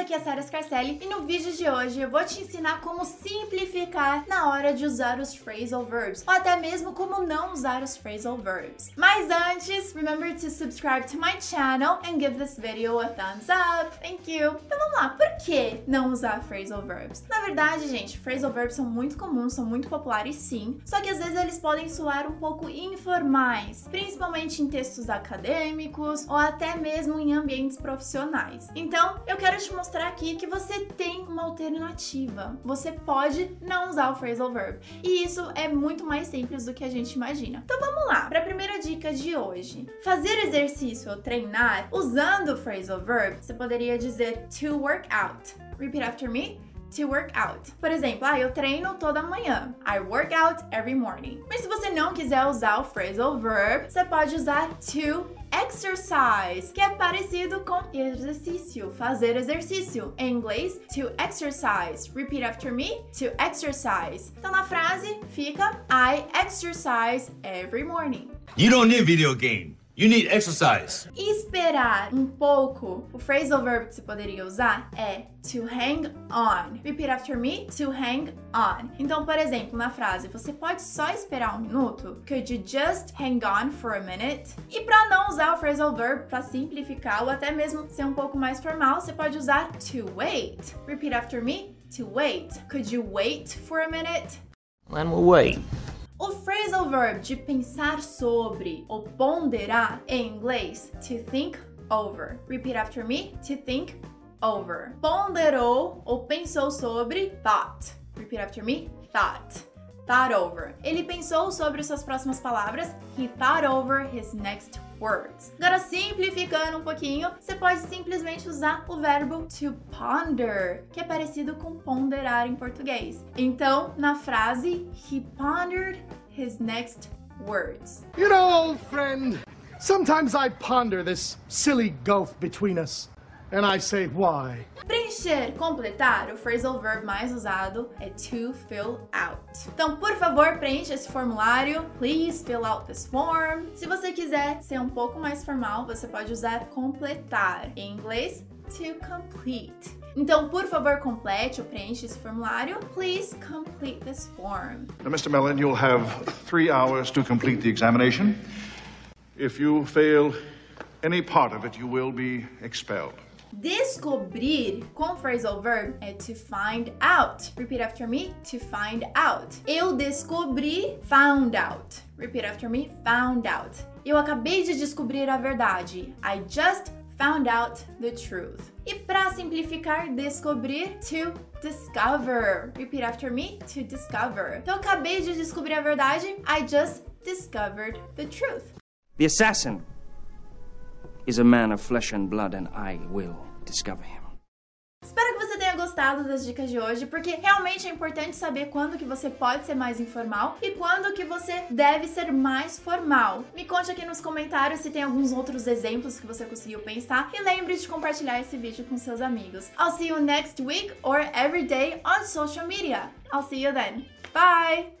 aqui é a Sarah Scarcelli e no vídeo de hoje eu vou te ensinar como simplificar na hora de usar os phrasal verbs, ou até mesmo como não usar os phrasal verbs. Mas antes, remember to subscribe to my channel and give this video a thumbs up. Thank you. Então vamos lá, por que não usar phrasal verbs? Na verdade, gente, phrasal verbs são muito comuns, são muito populares sim, só que às vezes eles podem soar um pouco informais, principalmente em textos acadêmicos ou até mesmo em ambientes profissionais. Então, eu quero te mostrar aqui que você tem uma alternativa. Você pode não usar o phrasal verb. E isso é muito mais simples do que a gente imagina. Então vamos lá, para a primeira dica de hoje. Fazer exercício ou treinar usando o phrasal verb, você poderia dizer to work out. Repeat after me to work out. Por exemplo, ah, eu treino toda manhã. I work out every morning. Mas se você não quiser usar o phrasal verb, você pode usar to exercise, que é parecido com exercício, fazer exercício. Em inglês, to exercise. Repeat after me, to exercise. Então na frase fica I exercise every morning. You don't need video game. You need exercise. Esperar um pouco. O phrasal verb que você poderia usar é to hang on. Repeat after me, to hang on. Então, por exemplo, na frase, você pode só esperar um minuto? Could you just hang on for a minute? E para não usar o phrasal verb para simplificar ou até mesmo ser um pouco mais formal, você pode usar to wait. Repeat after me, to wait. Could you wait for a minute? And we'll wait. O phrasal verb de pensar sobre ou ponderar em inglês to think over. Repeat after me, to think over. Ponderou ou pensou sobre thought. Repeat after me, thought. Thought over. Ele pensou sobre suas próximas palavras. He thought over his next words. Agora, simplificando um pouquinho, você pode simplesmente usar o verbo to ponder, que é parecido com ponderar em português. Então, na frase, he pondered his next words. You know, old friend, sometimes I ponder this silly gulf between us. And I say, why? Preencher, completar, o phrasal verb mais usado é to fill out. Então, por favor, preencha esse formulário. Please fill out this form. Se você quiser ser um pouco mais formal, você pode usar completar. Em inglês, to complete. Então, por favor, complete ou preencha esse formulário. Please complete this form. Now, Mr. Mellon, you'll have three hours to complete the examination. If you fail any part of it, you will be expelled. Descobrir com phrasal verb é to find out. Repeat after me, to find out. Eu descobri, found out. Repeat after me, found out. Eu acabei de descobrir a verdade. I just found out the truth. E para simplificar, descobrir, to discover. Repeat after me, to discover. Então, eu acabei de descobrir a verdade. I just discovered the truth. The assassin is a man of flesh and blood, and I will discover him. Espero que você tenha gostado das dicas de hoje, porque realmente é importante saber quando que você pode ser mais informal e quando que você deve ser mais formal. Me conte aqui nos comentários se tem alguns outros exemplos que você conseguiu pensar e lembre de compartilhar esse vídeo com seus amigos. I'll see you next week or every day on social media. I'll see you then. Bye!